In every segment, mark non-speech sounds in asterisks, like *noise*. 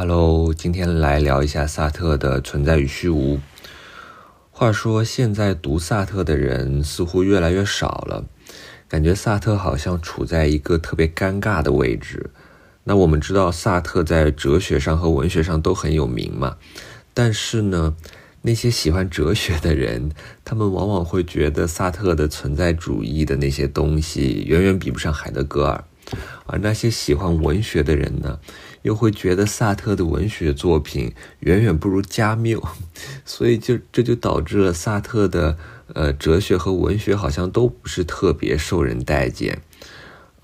Hello，今天来聊一下萨特的《存在与虚无》。话说，现在读萨特的人似乎越来越少了，感觉萨特好像处在一个特别尴尬的位置。那我们知道，萨特在哲学上和文学上都很有名嘛，但是呢，那些喜欢哲学的人，他们往往会觉得萨特的存在主义的那些东西远远比不上海德格尔。而那些喜欢文学的人呢，又会觉得萨特的文学作品远远不如加缪，*laughs* 所以就这就导致了萨特的呃哲学和文学好像都不是特别受人待见，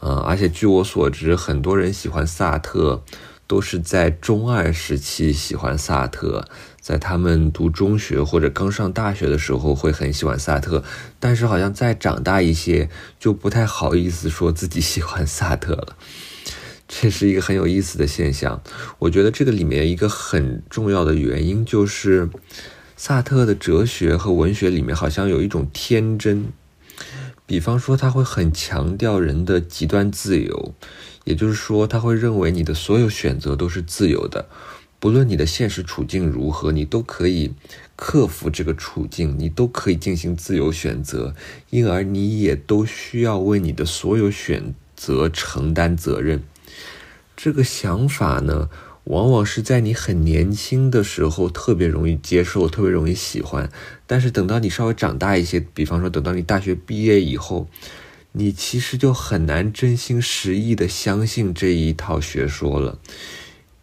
呃，而且据我所知，很多人喜欢萨特。都是在中二时期喜欢萨特，在他们读中学或者刚上大学的时候会很喜欢萨特，但是好像再长大一些就不太好意思说自己喜欢萨特了，这是一个很有意思的现象。我觉得这个里面一个很重要的原因就是，萨特的哲学和文学里面好像有一种天真，比方说他会很强调人的极端自由。也就是说，他会认为你的所有选择都是自由的，不论你的现实处境如何，你都可以克服这个处境，你都可以进行自由选择，因而你也都需要为你的所有选择承担责任。这个想法呢，往往是在你很年轻的时候特别容易接受，特别容易喜欢，但是等到你稍微长大一些，比方说等到你大学毕业以后。你其实就很难真心实意的相信这一套学说了，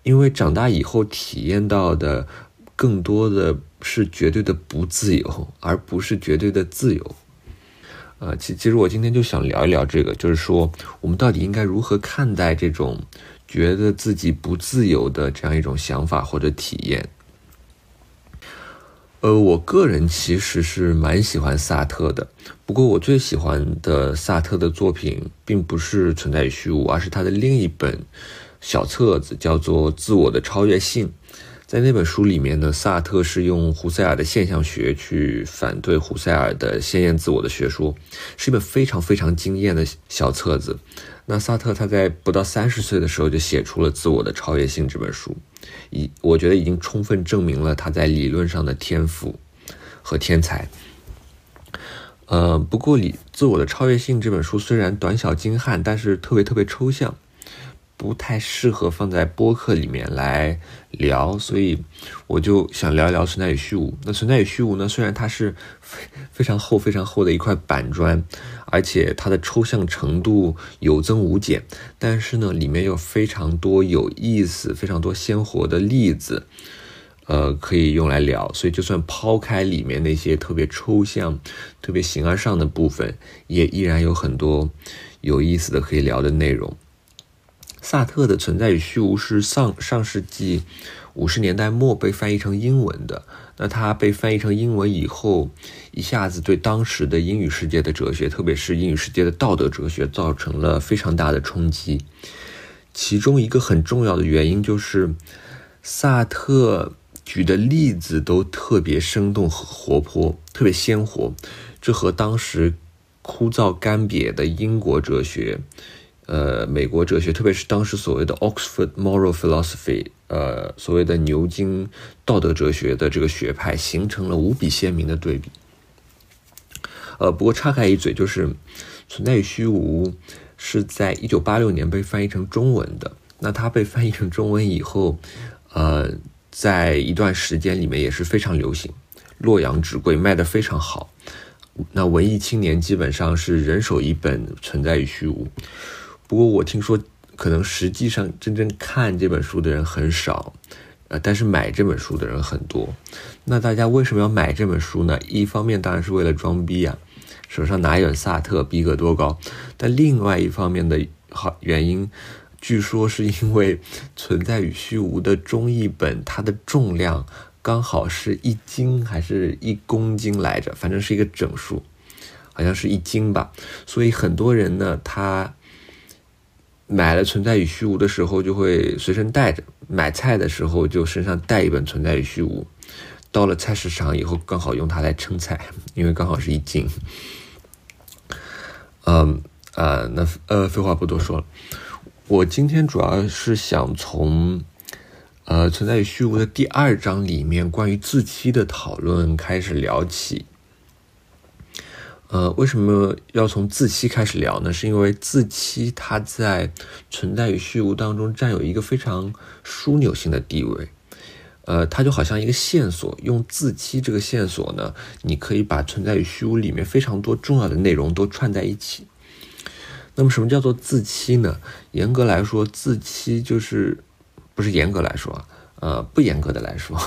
因为长大以后体验到的更多的是绝对的不自由，而不是绝对的自由。呃，其其实我今天就想聊一聊这个，就是说我们到底应该如何看待这种觉得自己不自由的这样一种想法或者体验。呃，我个人其实是蛮喜欢萨特的，不过我最喜欢的萨特的作品并不是《存在与虚无》，而是他的另一本小册子，叫做《自我的超越性》。在那本书里面呢，萨特是用胡塞尔的现象学去反对胡塞尔的先验自我的学说，是一本非常非常惊艳的小册子。那萨特他在不到三十岁的时候就写出了《自我的超越性》这本书，已我觉得已经充分证明了他在理论上的天赋和天才。呃，不过《理自我的超越性》这本书虽然短小精悍，但是特别特别抽象。不太适合放在播客里面来聊，所以我就想聊一聊存在与虚无。那存在与虚无呢？虽然它是非非常厚、非常厚的一块板砖，而且它的抽象程度有增无减，但是呢，里面有非常多有意思、非常多鲜活的例子，呃，可以用来聊。所以，就算抛开里面那些特别抽象、特别形而上的部分，也依然有很多有意思的可以聊的内容。萨特的《存在与虚无》是上上世纪五十年代末被翻译成英文的。那它被翻译成英文以后，一下子对当时的英语世界的哲学，特别是英语世界的道德哲学，造成了非常大的冲击。其中一个很重要的原因就是，萨特举的例子都特别生动活泼，特别鲜活。这和当时枯燥干瘪的英国哲学。呃，美国哲学，特别是当时所谓的 Oxford Moral Philosophy，呃，所谓的牛津道德哲学的这个学派，形成了无比鲜明的对比。呃，不过岔开一嘴，就是《存在与虚无》是在一九八六年被翻译成中文的。那它被翻译成中文以后，呃，在一段时间里面也是非常流行，洛阳纸贵，卖的非常好。那文艺青年基本上是人手一本《存在与虚无》。不过我听说，可能实际上真正看这本书的人很少，呃，但是买这本书的人很多。那大家为什么要买这本书呢？一方面当然是为了装逼啊，手上拿一本萨特，逼格多高。但另外一方面的好原因，据说是因为《存在与虚无》的中译本，它的重量刚好是一斤还是一公斤来着，反正是一个整数，好像是一斤吧。所以很多人呢，他。买了《存在与虚无》的时候，就会随身带着；买菜的时候，就身上带一本《存在与虚无》。到了菜市场以后，刚好用它来称菜，因为刚好是一斤。嗯啊，那呃，废话不多说了。我今天主要是想从呃，存在与虚无的第二章里面关于自欺的讨论开始聊起。呃，为什么要从自欺开始聊呢？是因为自欺它在存在与虚无当中占有一个非常枢纽性的地位。呃，它就好像一个线索，用自欺这个线索呢，你可以把存在与虚无里面非常多重要的内容都串在一起。那么，什么叫做自欺呢？严格来说，自欺就是不是严格来说啊，呃，不严格的来说。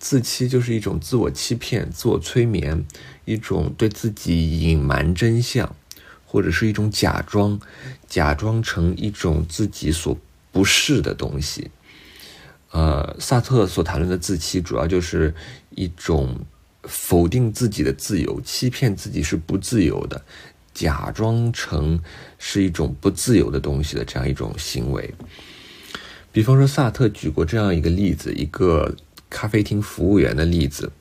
自欺就是一种自我欺骗、自我催眠，一种对自己隐瞒真相，或者是一种假装，假装成一种自己所不是的东西。呃，萨特所谈论的自欺，主要就是一种否定自己的自由，欺骗自己是不自由的，假装成是一种不自由的东西的这样一种行为。比方说，萨特举过这样一个例子，一个。咖啡厅服务员的例子，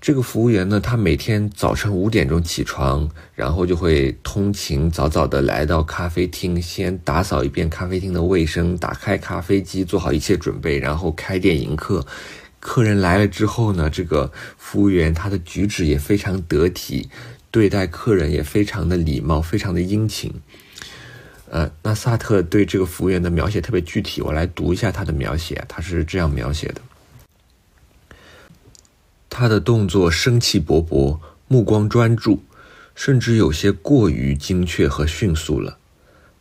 这个服务员呢，他每天早晨五点钟起床，然后就会通勤早早的来到咖啡厅，先打扫一遍咖啡厅的卫生，打开咖啡机，做好一切准备，然后开店迎客。客人来了之后呢，这个服务员他的举止也非常得体，对待客人也非常的礼貌，非常的殷勤。呃，那萨特对这个服务员的描写特别具体，我来读一下他的描写，他是这样描写的。他的动作生气勃勃，目光专注，甚至有些过于精确和迅速了。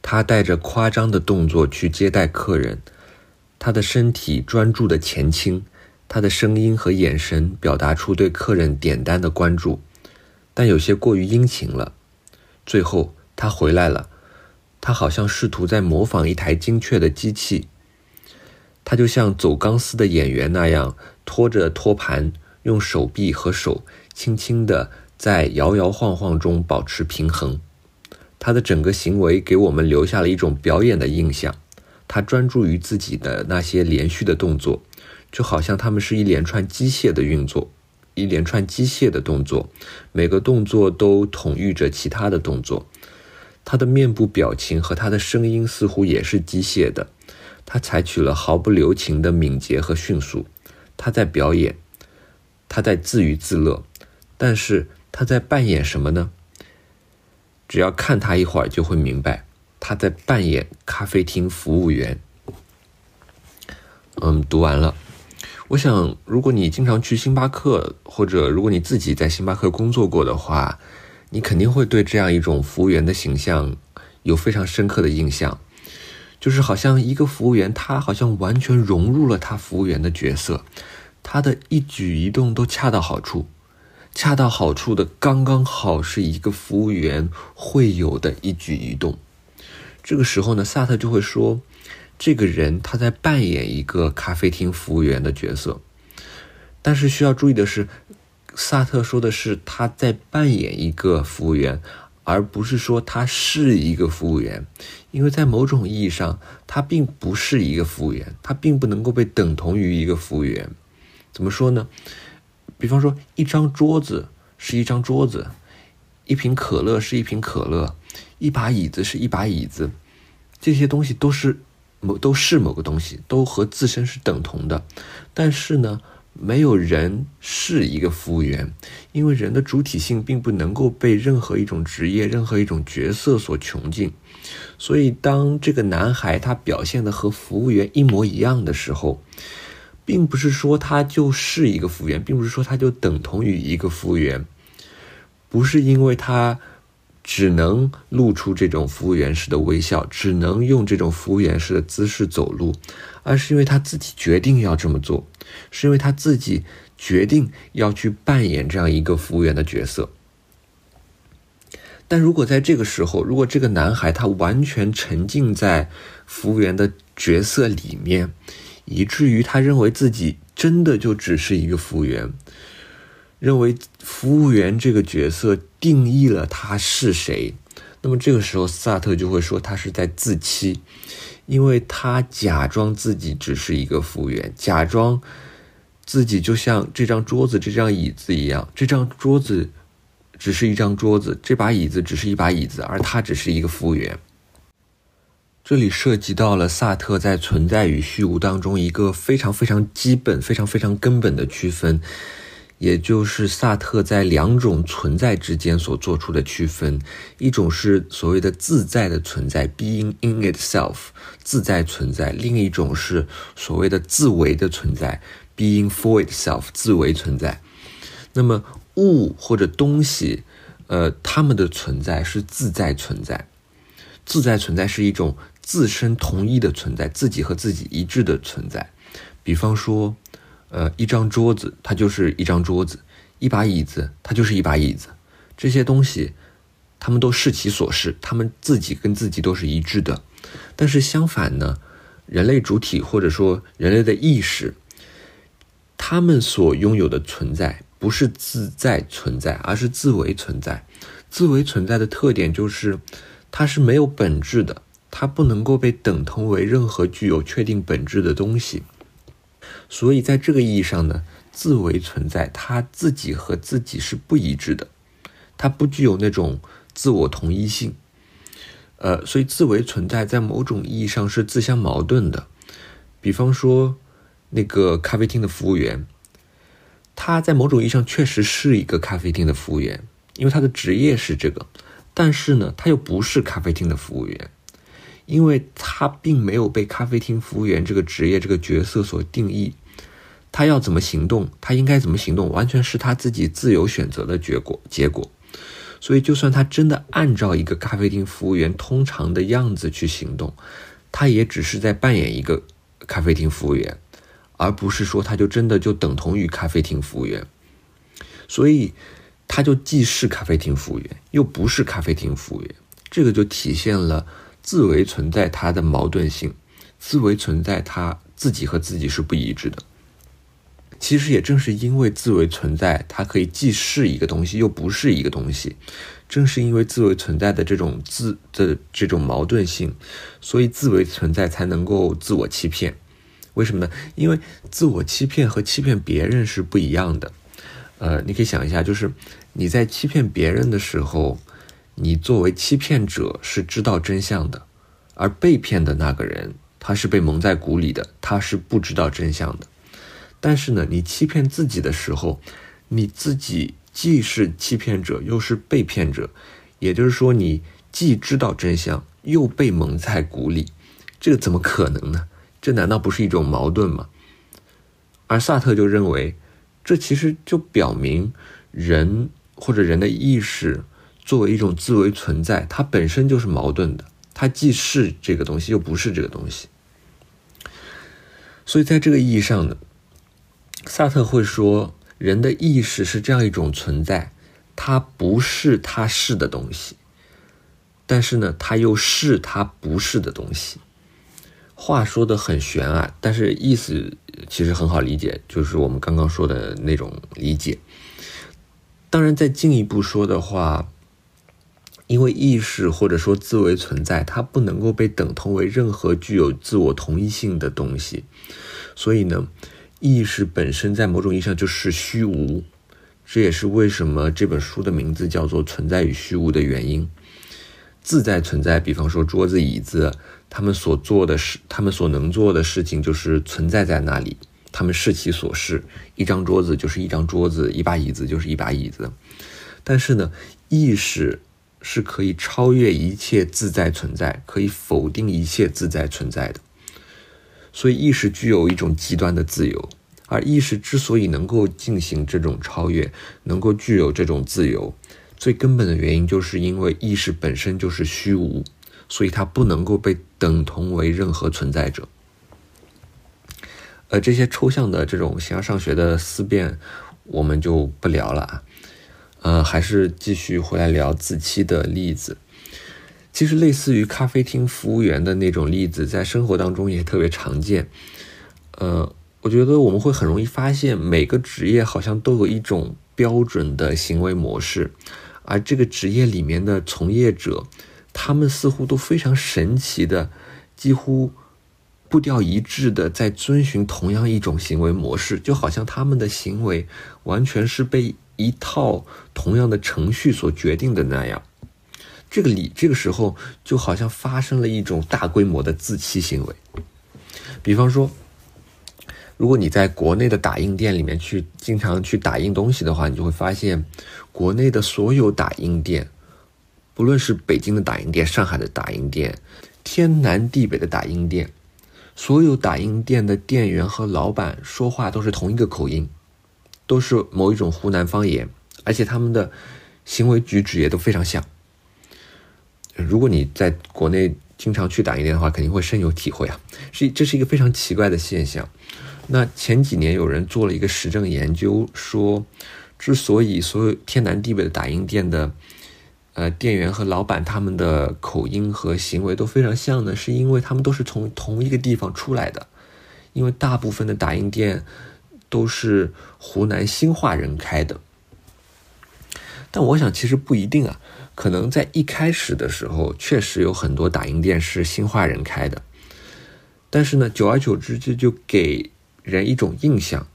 他带着夸张的动作去接待客人，他的身体专注的前倾，他的声音和眼神表达出对客人点单的关注，但有些过于殷勤了。最后，他回来了，他好像试图在模仿一台精确的机器。他就像走钢丝的演员那样，拖着托盘。用手臂和手轻轻地在摇摇晃晃中保持平衡，他的整个行为给我们留下了一种表演的印象。他专注于自己的那些连续的动作，就好像他们是一连串机械的运作，一连串机械的动作，每个动作都统御着其他的动作。他的面部表情和他的声音似乎也是机械的。他采取了毫不留情的敏捷和迅速。他在表演。他在自娱自乐，但是他在扮演什么呢？只要看他一会儿就会明白，他在扮演咖啡厅服务员。嗯，读完了。我想，如果你经常去星巴克，或者如果你自己在星巴克工作过的话，你肯定会对这样一种服务员的形象有非常深刻的印象，就是好像一个服务员，他好像完全融入了他服务员的角色。他的一举一动都恰到好处，恰到好处的刚刚好是一个服务员会有的一举一动。这个时候呢，萨特就会说，这个人他在扮演一个咖啡厅服务员的角色。但是需要注意的是，萨特说的是他在扮演一个服务员，而不是说他是一个服务员，因为在某种意义上，他并不是一个服务员，他并不能够被等同于一个服务员。怎么说呢？比方说，一张桌子是一张桌子，一瓶可乐是一瓶可乐，一把椅子是一把椅子，这些东西都是某都是某个东西，都和自身是等同的。但是呢，没有人是一个服务员，因为人的主体性并不能够被任何一种职业、任何一种角色所穷尽。所以，当这个男孩他表现的和服务员一模一样的时候，并不是说他就是一个服务员，并不是说他就等同于一个服务员，不是因为他只能露出这种服务员式的微笑，只能用这种服务员式的姿势走路，而是因为他自己决定要这么做，是因为他自己决定要去扮演这样一个服务员的角色。但如果在这个时候，如果这个男孩他完全沉浸在服务员的角色里面，以至于他认为自己真的就只是一个服务员，认为服务员这个角色定义了他是谁。那么这个时候，萨特就会说他是在自欺，因为他假装自己只是一个服务员，假装自己就像这张桌子、这张椅子一样，这张桌子只是一张桌子，这把椅子只是一把椅子，而他只是一个服务员。这里涉及到了萨特在存在与虚无当中一个非常非常基本、非常非常根本的区分。也就是萨特在两种存在之间所做出的区分，一种是所谓的自在的存在 （being in itself），自在存在；另一种是所谓的自为的存在 （being for itself），自为存在。那么物或者东西，呃，它们的存在是自在存在。自在存在是一种自身同一的存在，自己和自己一致的存在。比方说。呃，一张桌子它就是一张桌子，一把椅子它就是一把椅子，这些东西，他们都是其所是，他们自己跟自己都是一致的。但是相反呢，人类主体或者说人类的意识，他们所拥有的存在不是自在存在，而是自为存在。自为存在的特点就是，它是没有本质的，它不能够被等同为任何具有确定本质的东西。所以，在这个意义上呢，自为存在，它自己和自己是不一致的，它不具有那种自我同一性。呃，所以自为存在在某种意义上是自相矛盾的。比方说，那个咖啡厅的服务员，他在某种意义上确实是一个咖啡厅的服务员，因为他的职业是这个，但是呢，他又不是咖啡厅的服务员。因为他并没有被咖啡厅服务员这个职业、这个角色所定义。他要怎么行动，他应该怎么行动，完全是他自己自由选择的结果。结果，所以就算他真的按照一个咖啡厅服务员通常的样子去行动，他也只是在扮演一个咖啡厅服务员，而不是说他就真的就等同于咖啡厅服务员。所以，他就既是咖啡厅服务员，又不是咖啡厅服务员。这个就体现了自为存在它的矛盾性，自为存在它自己和自己是不一致的。其实也正是因为自为存在，它可以既是一个东西，又不是一个东西。正是因为自为存在的这种自的这种矛盾性，所以自为存在才能够自我欺骗。为什么呢？因为自我欺骗和欺骗别人是不一样的。呃，你可以想一下，就是你在欺骗别人的时候，你作为欺骗者是知道真相的，而被骗的那个人他是被蒙在鼓里的，他是不知道真相的。但是呢，你欺骗自己的时候，你自己既是欺骗者，又是被骗者，也就是说，你既知道真相，又被蒙在鼓里，这个怎么可能呢？这难道不是一种矛盾吗？而萨特就认为，这其实就表明人或者人的意识作为一种自为存在，它本身就是矛盾的，它既是这个东西，又不是这个东西。所以在这个意义上呢。萨特会说，人的意识是这样一种存在，它不是它是的东西，但是呢，它又是它不是的东西。话说的很玄啊，但是意思其实很好理解，就是我们刚刚说的那种理解。当然，再进一步说的话，因为意识或者说自为存在，它不能够被等同为任何具有自我同一性的东西，所以呢。意识本身在某种意义上就是虚无，这也是为什么这本书的名字叫做《存在与虚无》的原因。自在存在，比方说桌子、椅子，他们所做的事，他们所能做的事情就是存在在那里，他们视其所是。一张桌子就是一张桌子，一把椅子就是一把椅子。但是呢，意识是可以超越一切自在存在，可以否定一切自在存在的。所以，意识具有一种极端的自由，而意识之所以能够进行这种超越，能够具有这种自由，最根本的原因就是因为意识本身就是虚无，所以它不能够被等同为任何存在者。呃，这些抽象的这种形而上学的思辨，我们就不聊了啊，呃，还是继续回来聊子期的例子。其实，类似于咖啡厅服务员的那种例子，在生活当中也特别常见。呃，我觉得我们会很容易发现，每个职业好像都有一种标准的行为模式，而这个职业里面的从业者，他们似乎都非常神奇的，几乎步调一致的在遵循同样一种行为模式，就好像他们的行为完全是被一套同样的程序所决定的那样。这个里这个时候就好像发生了一种大规模的自欺行为。比方说，如果你在国内的打印店里面去经常去打印东西的话，你就会发现，国内的所有打印店，不论是北京的打印店、上海的打印店、天南地北的打印店，所有打印店的店员和老板说话都是同一个口音，都是某一种湖南方言，而且他们的行为举止也都非常像。如果你在国内，经常去打印店的话，肯定会深有体会啊。是，这是一个非常奇怪的现象。那前几年有人做了一个实证研究，说，之所以所有天南地北的打印店的，呃，店员和老板他们的口音和行为都非常像呢，是因为他们都是从同一个地方出来的。因为大部分的打印店都是湖南新化人开的。但我想，其实不一定啊。可能在一开始的时候，确实有很多打印店是新化人开的，但是呢，久而久之，这就给人一种印象，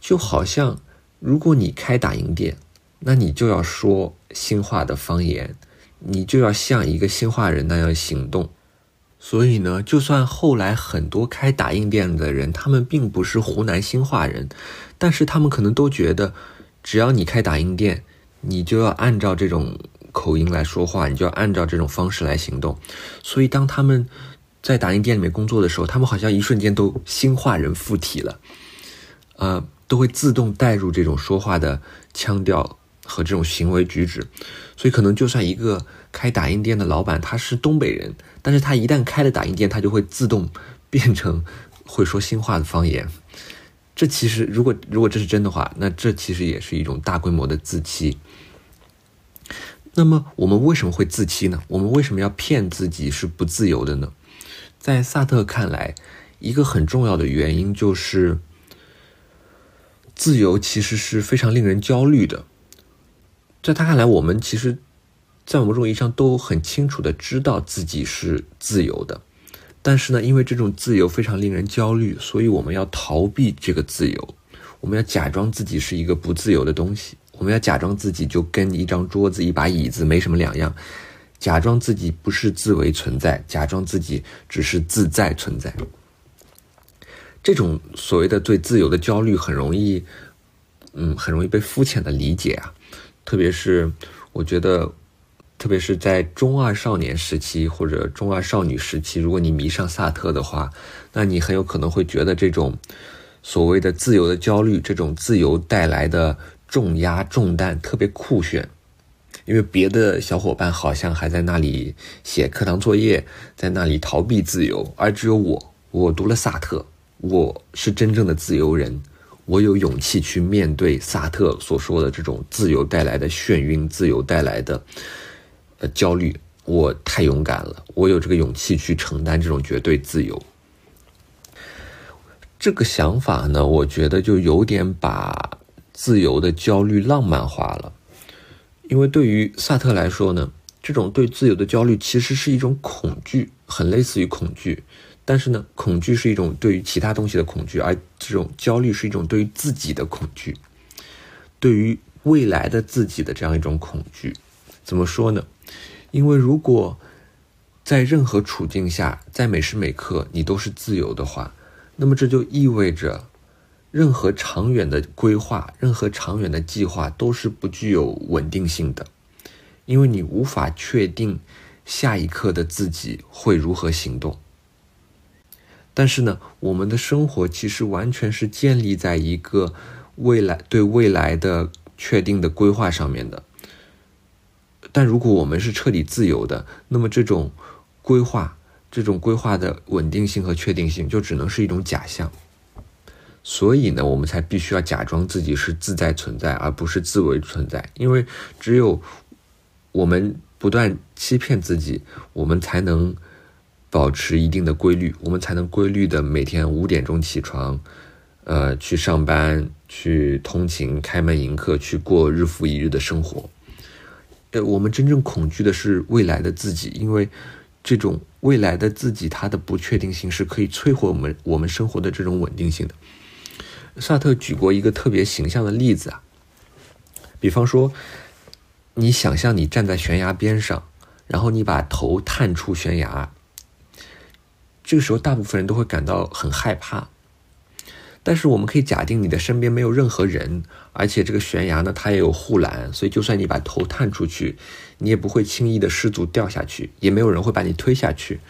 就好像如果你开打印店，那你就要说兴化的方言，你就要像一个兴化人那样行动。所以呢，就算后来很多开打印店的人，他们并不是湖南兴化人，但是他们可能都觉得，只要你开打印店，你就要按照这种。口音来说话，你就要按照这种方式来行动。所以，当他们在打印店里面工作的时候，他们好像一瞬间都新化人附体了，呃，都会自动带入这种说话的腔调和这种行为举止。所以，可能就算一个开打印店的老板他是东北人，但是他一旦开了打印店，他就会自动 *laughs* 变成会说新话的方言。这其实，如果如果这是真的话，那这其实也是一种大规模的自欺。那么我们为什么会自欺呢？我们为什么要骗自己是不自由的呢？在萨特看来，一个很重要的原因就是，自由其实是非常令人焦虑的。在他看来，我们其实，在某种意义上都很清楚的知道自己是自由的，但是呢，因为这种自由非常令人焦虑，所以我们要逃避这个自由，我们要假装自己是一个不自由的东西。我们要假装自己就跟一张桌子、一把椅子没什么两样，假装自己不是自为存在，假装自己只是自在存在。这种所谓的对自由的焦虑，很容易，嗯，很容易被肤浅的理解啊。特别是我觉得，特别是在中二少年时期或者中二少女时期，如果你迷上萨特的话，那你很有可能会觉得这种所谓的自由的焦虑，这种自由带来的。重压重担特别酷炫，因为别的小伙伴好像还在那里写课堂作业，在那里逃避自由，而只有我，我读了萨特，我是真正的自由人，我有勇气去面对萨特所说的这种自由带来的眩晕，自由带来的呃焦虑，我太勇敢了，我有这个勇气去承担这种绝对自由。这个想法呢，我觉得就有点把。自由的焦虑浪漫化了，因为对于萨特来说呢，这种对自由的焦虑其实是一种恐惧，很类似于恐惧。但是呢，恐惧是一种对于其他东西的恐惧，而这种焦虑是一种对于自己的恐惧，对于未来的自己的这样一种恐惧。怎么说呢？因为如果在任何处境下，在每时每刻你都是自由的话，那么这就意味着。任何长远的规划，任何长远的计划都是不具有稳定性的，因为你无法确定下一刻的自己会如何行动。但是呢，我们的生活其实完全是建立在一个未来对未来的确定的规划上面的。但如果我们是彻底自由的，那么这种规划、这种规划的稳定性和确定性就只能是一种假象。所以呢，我们才必须要假装自己是自在存在，而不是自为存在。因为只有我们不断欺骗自己，我们才能保持一定的规律，我们才能规律的每天五点钟起床，呃，去上班、去通勤、开门迎客，去过日复一日的生活。呃，我们真正恐惧的是未来的自己，因为这种未来的自己，它的不确定性是可以摧毁我们我们生活的这种稳定性的。萨特举过一个特别形象的例子啊，比方说，你想象你站在悬崖边上，然后你把头探出悬崖，这个时候大部分人都会感到很害怕。但是我们可以假定你的身边没有任何人，而且这个悬崖呢，它也有护栏，所以就算你把头探出去，你也不会轻易的失足掉下去，也没有人会把你推下去。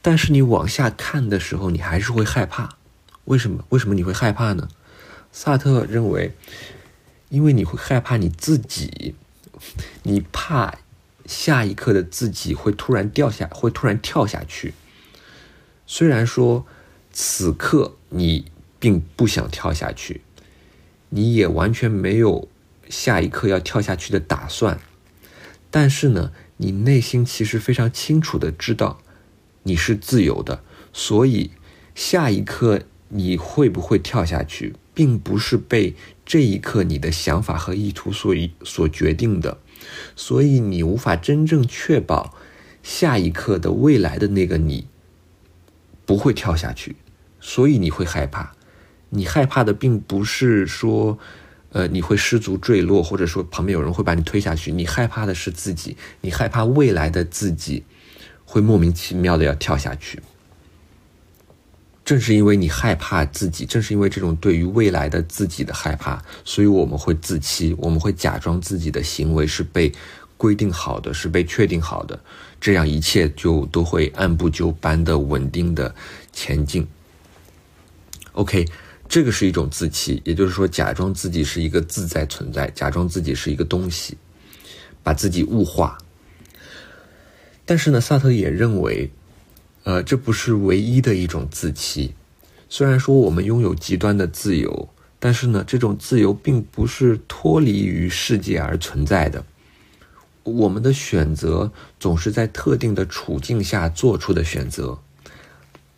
但是你往下看的时候，你还是会害怕。为什么？为什么你会害怕呢？萨特认为，因为你会害怕你自己，你怕下一刻的自己会突然掉下，会突然跳下去。虽然说此刻你。并不想跳下去，你也完全没有下一刻要跳下去的打算。但是呢，你内心其实非常清楚的知道你是自由的，所以下一刻你会不会跳下去，并不是被这一刻你的想法和意图所所决定的。所以你无法真正确保下一刻的未来的那个你不会跳下去，所以你会害怕。你害怕的并不是说，呃，你会失足坠落，或者说旁边有人会把你推下去。你害怕的是自己，你害怕未来的自己会莫名其妙的要跳下去。正是因为你害怕自己，正是因为这种对于未来的自己的害怕，所以我们会自欺，我们会假装自己的行为是被规定好的，是被确定好的，这样一切就都会按部就班的稳定的前进。OK。这个是一种自欺，也就是说，假装自己是一个自在存在，假装自己是一个东西，把自己物化。但是呢，萨特也认为，呃，这不是唯一的一种自欺。虽然说我们拥有极端的自由，但是呢，这种自由并不是脱离于世界而存在的。我们的选择总是在特定的处境下做出的选择。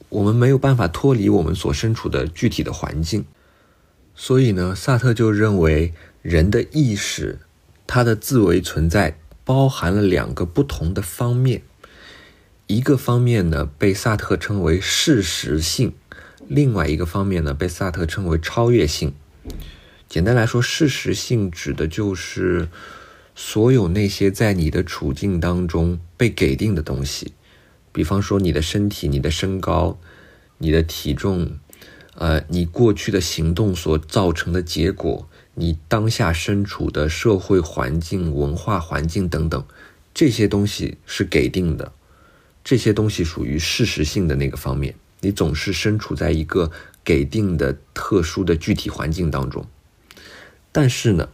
我们没有办法脱离我们所身处的具体的环境，所以呢，萨特就认为人的意识，它的自为存在包含了两个不同的方面，一个方面呢被萨特称为事实性，另外一个方面呢被萨特称为超越性。简单来说，事实性指的就是所有那些在你的处境当中被给定的东西。比方说，你的身体、你的身高、你的体重，呃，你过去的行动所造成的结果，你当下身处的社会环境、文化环境等等，这些东西是给定的，这些东西属于事实性的那个方面。你总是身处在一个给定的特殊的具体环境当中，但是呢，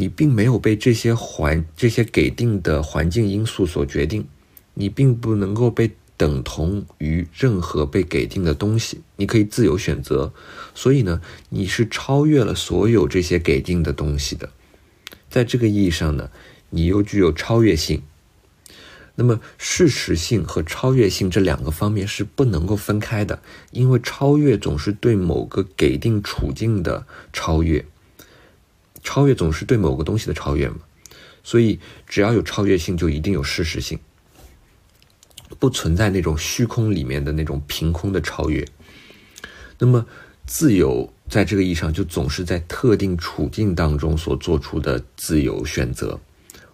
你并没有被这些环、这些给定的环境因素所决定。你并不能够被等同于任何被给定的东西，你可以自由选择。所以呢，你是超越了所有这些给定的东西的。在这个意义上呢，你又具有超越性。那么，事实性和超越性这两个方面是不能够分开的，因为超越总是对某个给定处境的超越，超越总是对某个东西的超越嘛。所以，只要有超越性，就一定有事实性。不存在那种虚空里面的那种凭空的超越。那么，自由在这个意义上就总是在特定处境当中所做出的自由选择，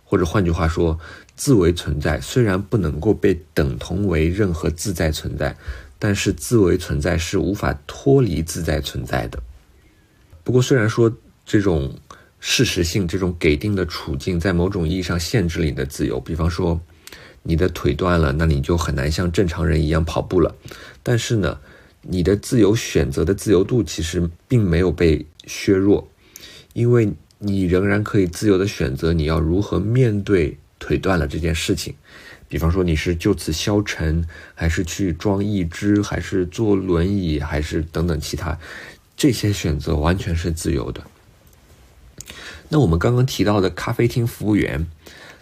或者换句话说，自为存在虽然不能够被等同为任何自在存在，但是自为存在是无法脱离自在存在的。不过，虽然说这种事实性、这种给定的处境在某种意义上限制了你的自由，比方说。你的腿断了，那你就很难像正常人一样跑步了。但是呢，你的自由选择的自由度其实并没有被削弱，因为你仍然可以自由的选择你要如何面对腿断了这件事情。比方说，你是就此消沉，还是去装义肢，还是坐轮椅，还是等等其他，这些选择完全是自由的。那我们刚刚提到的咖啡厅服务员，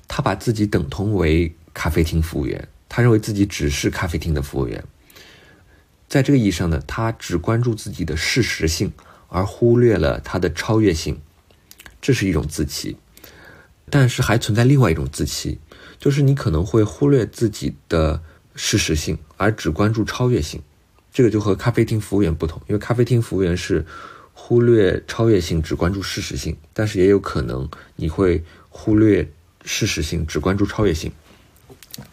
他把自己等同为。咖啡厅服务员，他认为自己只是咖啡厅的服务员。在这个意义上呢，他只关注自己的事实性，而忽略了他的超越性，这是一种自欺。但是还存在另外一种自欺，就是你可能会忽略自己的事实性，而只关注超越性。这个就和咖啡厅服务员不同，因为咖啡厅服务员是忽略超越性，只关注事实性，但是也有可能你会忽略事实性，只关注超越性。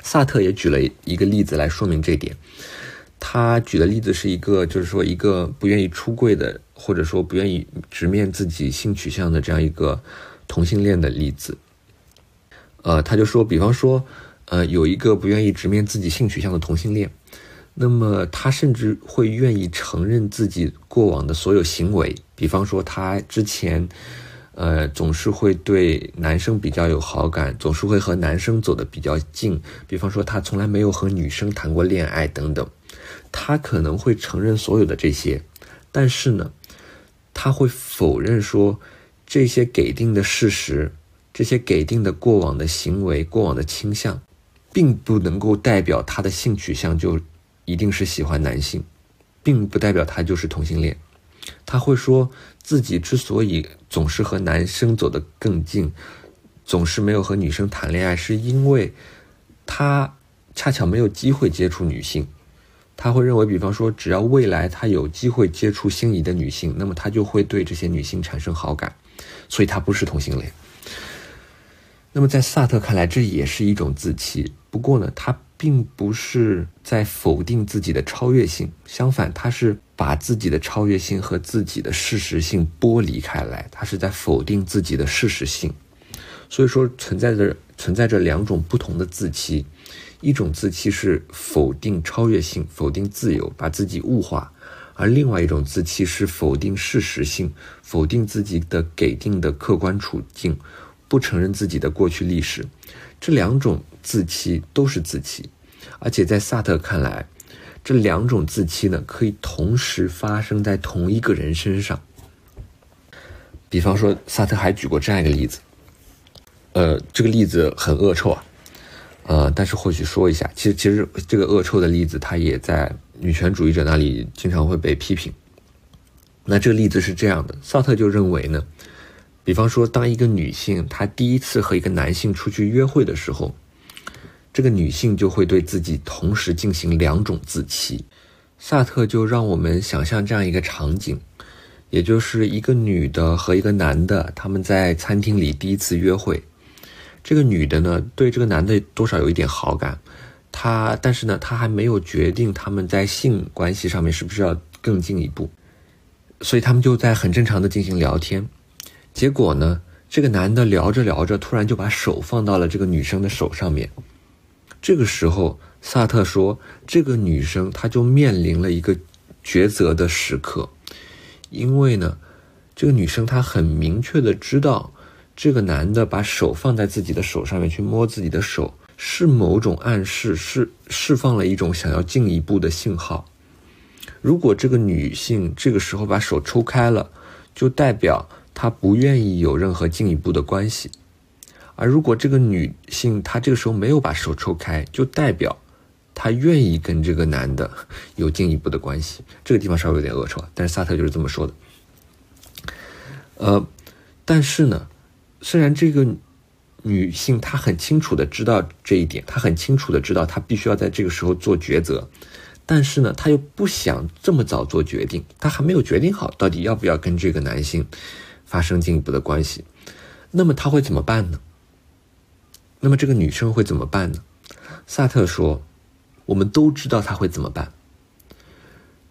萨特也举了一个例子来说明这点。他举的例子是一个，就是说一个不愿意出柜的，或者说不愿意直面自己性取向的这样一个同性恋的例子。呃，他就说，比方说，呃，有一个不愿意直面自己性取向的同性恋，那么他甚至会愿意承认自己过往的所有行为，比方说他之前，呃，总是会对男生比较有好感，总是会和男生走得比较近，比方说他从来没有和女生谈过恋爱等等。他可能会承认所有的这些，但是呢，他会否认说这些给定的事实，这些给定的过往的行为、过往的倾向，并不能够代表他的性取向就一定是喜欢男性，并不代表他就是同性恋。他会说自己之所以总是和男生走得更近，总是没有和女生谈恋爱，是因为他恰巧没有机会接触女性。他会认为，比方说，只要未来他有机会接触心仪的女性，那么他就会对这些女性产生好感，所以他不是同性恋。那么在萨特看来，这也是一种自欺。不过呢，他并不是在否定自己的超越性，相反，他是把自己的超越性和自己的事实性剥离开来，他是在否定自己的事实性。所以说，存在着存在着两种不同的自欺。一种自欺是否定超越性、否定自由，把自己物化；而另外一种自欺是否定事实性，否定自己的给定的客观处境，不承认自己的过去历史。这两种自欺都是自欺，而且在萨特看来，这两种自欺呢，可以同时发生在同一个人身上。比方说，萨特还举过这样一个例子，呃，这个例子很恶臭啊。呃，但是或许说一下，其实其实这个恶臭的例子，它也在女权主义者那里经常会被批评。那这个例子是这样的，萨特就认为呢，比方说，当一个女性她第一次和一个男性出去约会的时候，这个女性就会对自己同时进行两种自欺。萨特就让我们想象这样一个场景，也就是一个女的和一个男的，他们在餐厅里第一次约会。这个女的呢，对这个男的多少有一点好感，她但是呢，她还没有决定他们在性关系上面是不是要更进一步，所以他们就在很正常的进行聊天。结果呢，这个男的聊着聊着，突然就把手放到了这个女生的手上面。这个时候，萨特说，这个女生她就面临了一个抉择的时刻，因为呢，这个女生她很明确的知道。这个男的把手放在自己的手上面去摸自己的手，是某种暗示，是释放了一种想要进一步的信号。如果这个女性这个时候把手抽开了，就代表她不愿意有任何进一步的关系；而如果这个女性她这个时候没有把手抽开，就代表她愿意跟这个男的 *laughs* 有进一步的关系。这个地方稍微有点恶臭，但是萨特就是这么说的。呃，但是呢。虽然这个女性她很清楚的知道这一点，她很清楚的知道她必须要在这个时候做抉择，但是呢，她又不想这么早做决定，她还没有决定好到底要不要跟这个男性发生进一步的关系。那么她会怎么办呢？那么这个女生会怎么办呢？萨特说，我们都知道她会怎么办。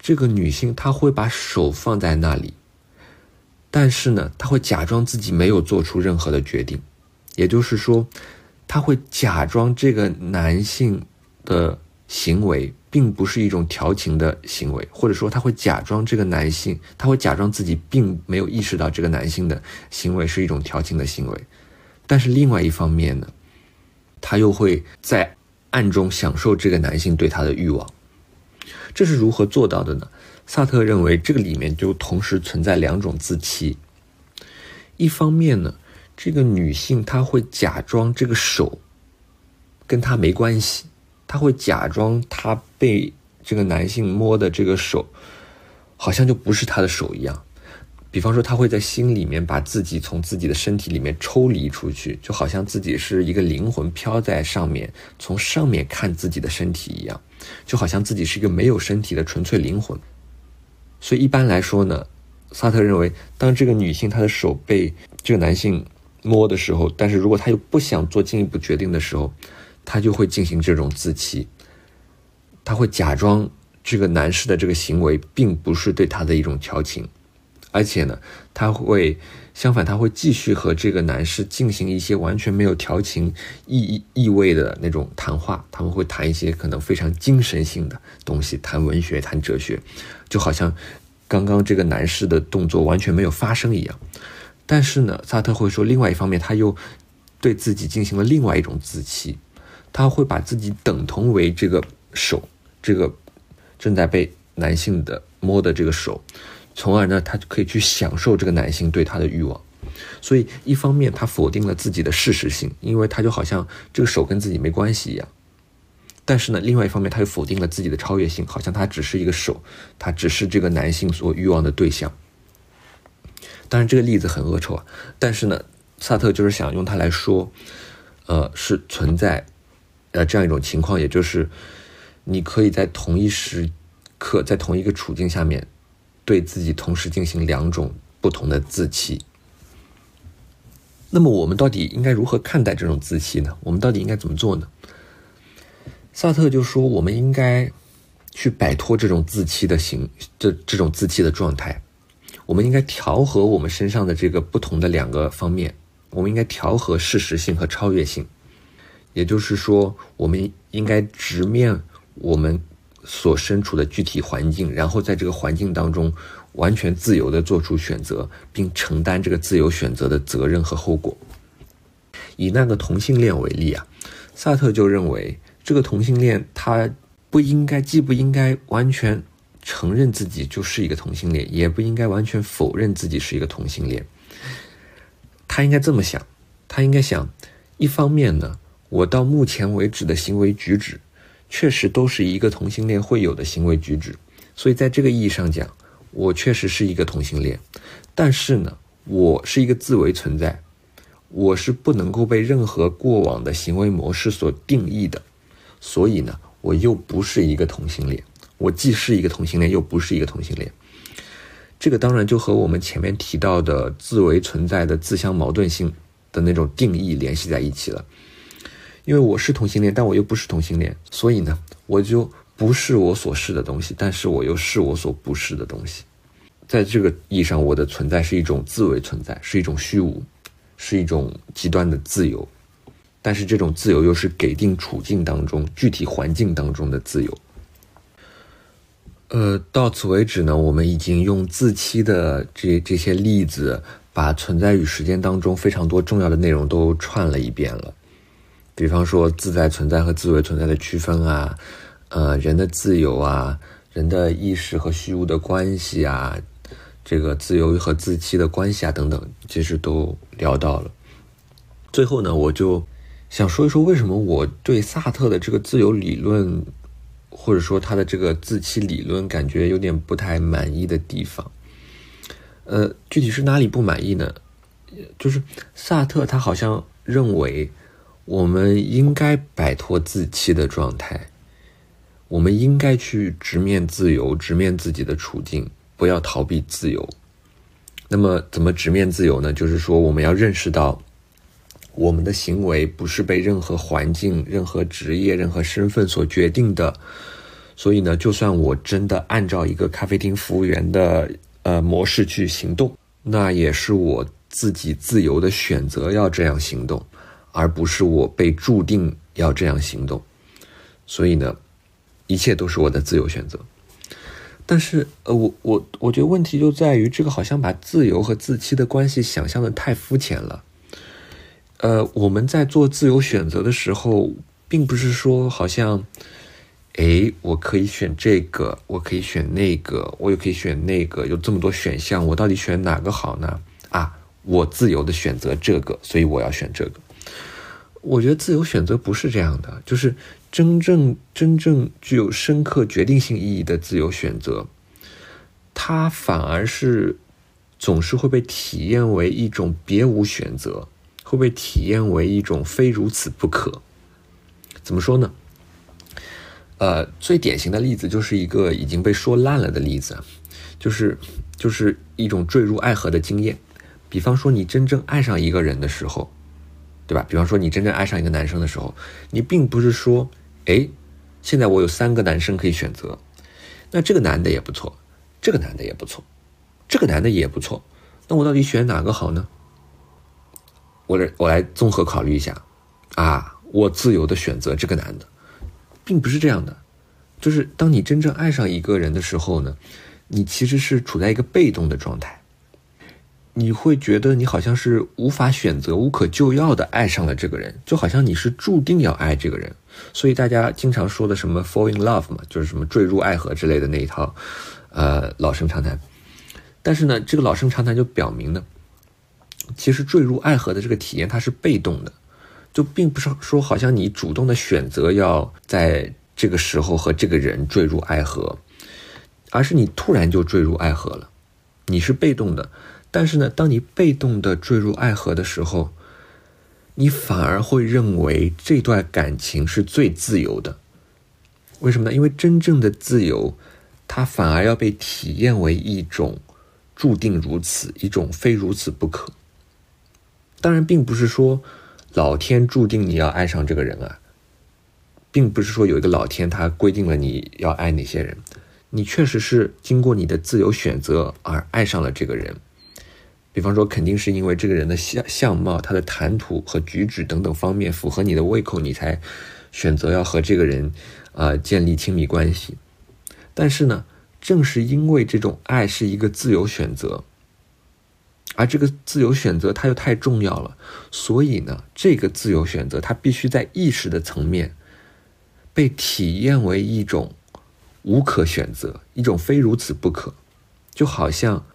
这个女性她会把手放在那里。但是呢，她会假装自己没有做出任何的决定，也就是说，她会假装这个男性的行为并不是一种调情的行为，或者说她会假装这个男性，她会假装自己并没有意识到这个男性的行为是一种调情的行为。但是另外一方面呢，他又会在暗中享受这个男性对他的欲望。这是如何做到的呢？萨特认为，这个里面就同时存在两种自欺。一方面呢，这个女性她会假装这个手跟她没关系，她会假装她被这个男性摸的这个手好像就不是她的手一样。比方说，他会在心里面把自己从自己的身体里面抽离出去，就好像自己是一个灵魂飘在上面，从上面看自己的身体一样，就好像自己是一个没有身体的纯粹灵魂。所以一般来说呢，萨特认为，当这个女性她的手被这个男性摸的时候，但是如果她又不想做进一步决定的时候，他就会进行这种自欺，他会假装这个男士的这个行为并不是对他的一种调情，而且呢，他会相反，他会继续和这个男士进行一些完全没有调情意意味的那种谈话，他们会谈一些可能非常精神性的东西，谈文学，谈哲学，就好像刚刚这个男士的动作完全没有发生一样。但是呢，萨特会说，另外一方面，他又对自己进行了另外一种自欺，他会把自己等同为这个手，这个正在被男性的摸的这个手，从而呢，他就可以去享受这个男性对他的欲望。所以，一方面他否定了自己的事实性，因为他就好像这个手跟自己没关系一样；但是呢，另外一方面他又否定了自己的超越性，好像他只是一个手，他只是这个男性所欲望的对象。当然，这个例子很恶臭啊。但是呢，萨特就是想用它来说，呃，是存在，呃，这样一种情况，也就是你可以在同一时刻，在同一个处境下面，对自己同时进行两种不同的自欺。那么，我们到底应该如何看待这种自欺呢？我们到底应该怎么做呢？萨特就说，我们应该去摆脱这种自欺的形，这这种自欺的状态。我们应该调和我们身上的这个不同的两个方面，我们应该调和事实性和超越性，也就是说，我们应该直面我们所身处的具体环境，然后在这个环境当中完全自由的做出选择，并承担这个自由选择的责任和后果。以那个同性恋为例啊，萨特就认为这个同性恋他不应该，既不应该完全。承认自己就是一个同性恋，也不应该完全否认自己是一个同性恋。他应该这么想，他应该想：一方面呢，我到目前为止的行为举止，确实都是一个同性恋会有的行为举止，所以在这个意义上讲，我确实是一个同性恋。但是呢，我是一个自为存在，我是不能够被任何过往的行为模式所定义的，所以呢，我又不是一个同性恋。我既是一个同性恋，又不是一个同性恋，这个当然就和我们前面提到的自为存在的自相矛盾性的那种定义联系在一起了。因为我是同性恋，但我又不是同性恋，所以呢，我就不是我所是的东西，但是我又是我所不是的东西。在这个意义上，我的存在是一种自为存在，是一种虚无，是一种极端的自由。但是这种自由又是给定处境当中、具体环境当中的自由。呃，到此为止呢，我们已经用自欺的这这些例子，把存在与时间当中非常多重要的内容都串了一遍了。比方说，自在存在和自为存在的区分啊，呃，人的自由啊，人的意识和虚无的关系啊，这个自由和自欺的关系啊，等等，其实都聊到了。最后呢，我就想说一说，为什么我对萨特的这个自由理论。或者说他的这个自欺理论感觉有点不太满意的地方，呃，具体是哪里不满意呢？就是萨特他好像认为我们应该摆脱自欺的状态，我们应该去直面自由，直面自己的处境，不要逃避自由。那么怎么直面自由呢？就是说我们要认识到。我们的行为不是被任何环境、任何职业、任何身份所决定的，所以呢，就算我真的按照一个咖啡厅服务员的呃模式去行动，那也是我自己自由的选择要这样行动，而不是我被注定要这样行动。所以呢，一切都是我的自由选择。但是，呃，我我我觉得问题就在于这个好像把自由和自欺的关系想象的太肤浅了。呃，我们在做自由选择的时候，并不是说好像，哎，我可以选这个，我可以选那个，我也可以选那个，有这么多选项，我到底选哪个好呢？啊，我自由的选择这个，所以我要选这个。我觉得自由选择不是这样的，就是真正真正具有深刻决定性意义的自由选择，它反而是总是会被体验为一种别无选择。会被体验为一种非如此不可？怎么说呢？呃，最典型的例子就是一个已经被说烂了的例子，就是就是一种坠入爱河的经验。比方说，你真正爱上一个人的时候，对吧？比方说你真正爱上一个男生的时候，你并不是说，哎，现在我有三个男生可以选择，那这个男的也不错，这个男的也不错，这个男的也不错，那我到底选哪个好呢？我来我来综合考虑一下，啊，我自由的选择这个男的，并不是这样的，就是当你真正爱上一个人的时候呢，你其实是处在一个被动的状态。你会觉得你好像是无法选择、无可救药的爱上了这个人，就好像你是注定要爱这个人。所以大家经常说的什么 “fall in love” 嘛，就是什么坠入爱河之类的那一套，呃，老生常谈。但是呢，这个老生常谈就表明呢，其实坠入爱河的这个体验它是被动的，就并不是说好像你主动的选择要在这个时候和这个人坠入爱河，而是你突然就坠入爱河了，你是被动的。但是呢，当你被动的坠入爱河的时候，你反而会认为这段感情是最自由的。为什么呢？因为真正的自由，它反而要被体验为一种注定如此，一种非如此不可。当然，并不是说老天注定你要爱上这个人啊，并不是说有一个老天他规定了你要爱哪些人，你确实是经过你的自由选择而爱上了这个人。比方说，肯定是因为这个人的相相貌、他的谈吐和举止等等方面符合你的胃口，你才选择要和这个人啊建立亲密关系。但是呢，正是因为这种爱是一个自由选择，而这个自由选择它又太重要了，所以呢，这个自由选择它必须在意识的层面被体验为一种无可选择，一种非如此不可，就好像。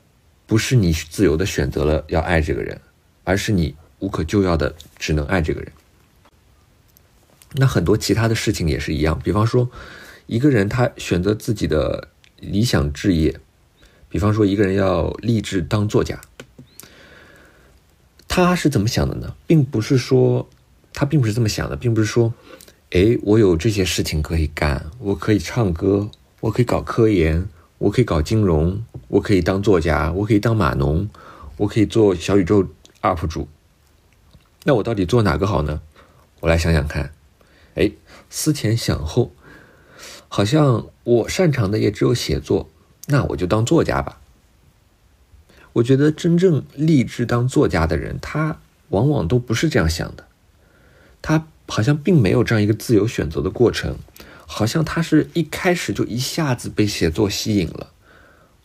不是你自由的选择了要爱这个人，而是你无可救药的只能爱这个人。那很多其他的事情也是一样，比方说，一个人他选择自己的理想职业，比方说一个人要立志当作家，他是怎么想的呢？并不是说他并不是这么想的，并不是说，哎，我有这些事情可以干，我可以唱歌，我可以搞科研。我可以搞金融，我可以当作家，我可以当码农，我可以做小宇宙 UP 主。那我到底做哪个好呢？我来想想看。哎，思前想后，好像我擅长的也只有写作，那我就当作家吧。我觉得真正立志当作家的人，他往往都不是这样想的，他好像并没有这样一个自由选择的过程。好像他是一开始就一下子被写作吸引了，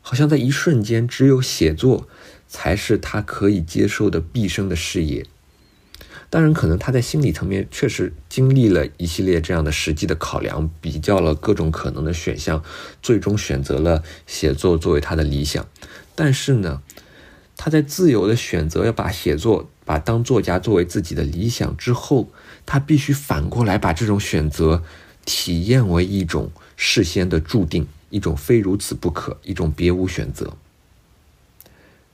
好像在一瞬间，只有写作才是他可以接受的毕生的事业。当然，可能他在心理层面确实经历了一系列这样的实际的考量，比较了各种可能的选项，最终选择了写作作为他的理想。但是呢，他在自由的选择要把写作、把当作家作为自己的理想之后，他必须反过来把这种选择。体验为一种事先的注定，一种非如此不可，一种别无选择。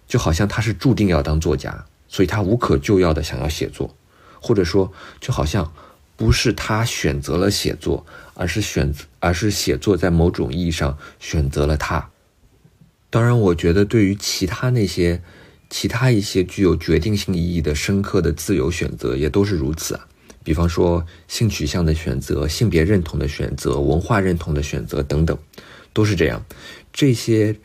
就好像他是注定要当作家，所以他无可救药的想要写作，或者说，就好像不是他选择了写作，而是选择，而是写作在某种意义上选择了他。当然，我觉得对于其他那些，其他一些具有决定性意义的深刻的自由选择，也都是如此啊。比方说性取向的选择、性别认同的选择、文化认同的选择等等，都是这样。这些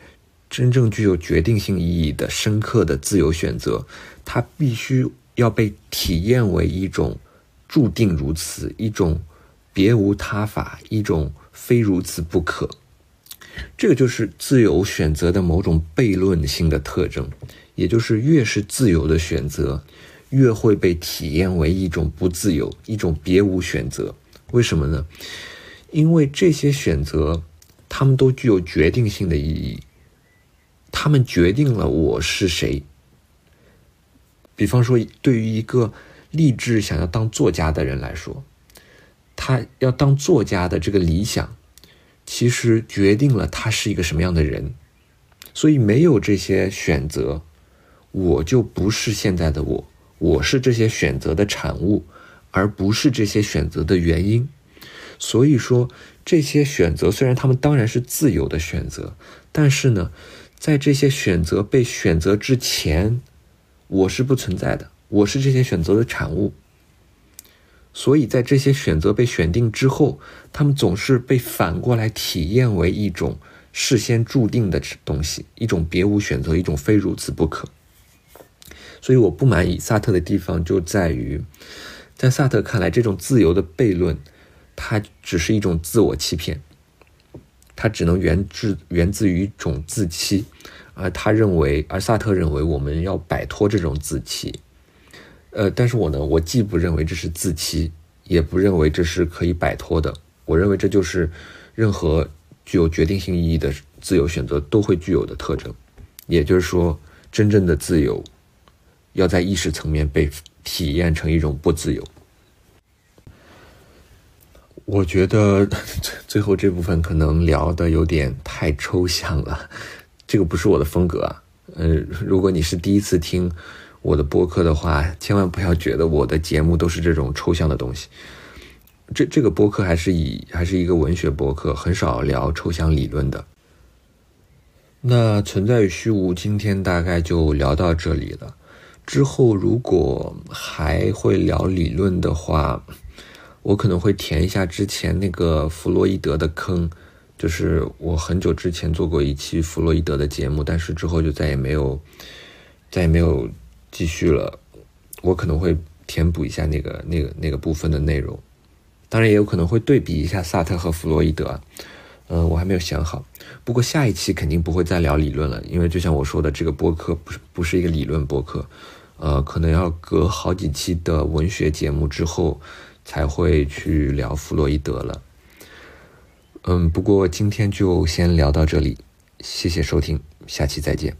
真正具有决定性意义的深刻的自由选择，它必须要被体验为一种注定如此、一种别无他法、一种非如此不可。这个就是自由选择的某种悖论性的特征，也就是越是自由的选择。越会被体验为一种不自由，一种别无选择。为什么呢？因为这些选择，他们都具有决定性的意义。他们决定了我是谁。比方说，对于一个立志想要当作家的人来说，他要当作家的这个理想，其实决定了他是一个什么样的人。所以，没有这些选择，我就不是现在的我。我是这些选择的产物，而不是这些选择的原因。所以说，这些选择虽然他们当然是自由的选择，但是呢，在这些选择被选择之前，我是不存在的。我是这些选择的产物，所以在这些选择被选定之后，他们总是被反过来体验为一种事先注定的东西，一种别无选择，一种非如此不可。所以我不满意萨特的地方就在于，在萨特看来，这种自由的悖论，它只是一种自我欺骗，它只能源自源自于一种自欺，而他认为，而萨特认为我们要摆脱这种自欺。呃，但是我呢，我既不认为这是自欺，也不认为这是可以摆脱的。我认为这就是任何具有决定性意义的自由选择都会具有的特征。也就是说，真正的自由要在意识层面被体验成一种不自由。我觉得 *laughs* 最后这部分可能聊的有点太抽象了，这个不是我的风格啊。嗯，如果你是第一次听。我的播客的话，千万不要觉得我的节目都是这种抽象的东西。这这个播客还是以还是一个文学播客，很少聊抽象理论的。那存在与虚无，今天大概就聊到这里了。之后如果还会聊理论的话，我可能会填一下之前那个弗洛伊德的坑。就是我很久之前做过一期弗洛伊德的节目，但是之后就再也没有，再也没有。继续了，我可能会填补一下那个、那个、那个部分的内容，当然也有可能会对比一下萨特和弗洛伊德，嗯，我还没有想好。不过下一期肯定不会再聊理论了，因为就像我说的，这个播客不是不是一个理论播客，呃，可能要隔好几期的文学节目之后才会去聊弗洛伊德了。嗯，不过今天就先聊到这里，谢谢收听，下期再见。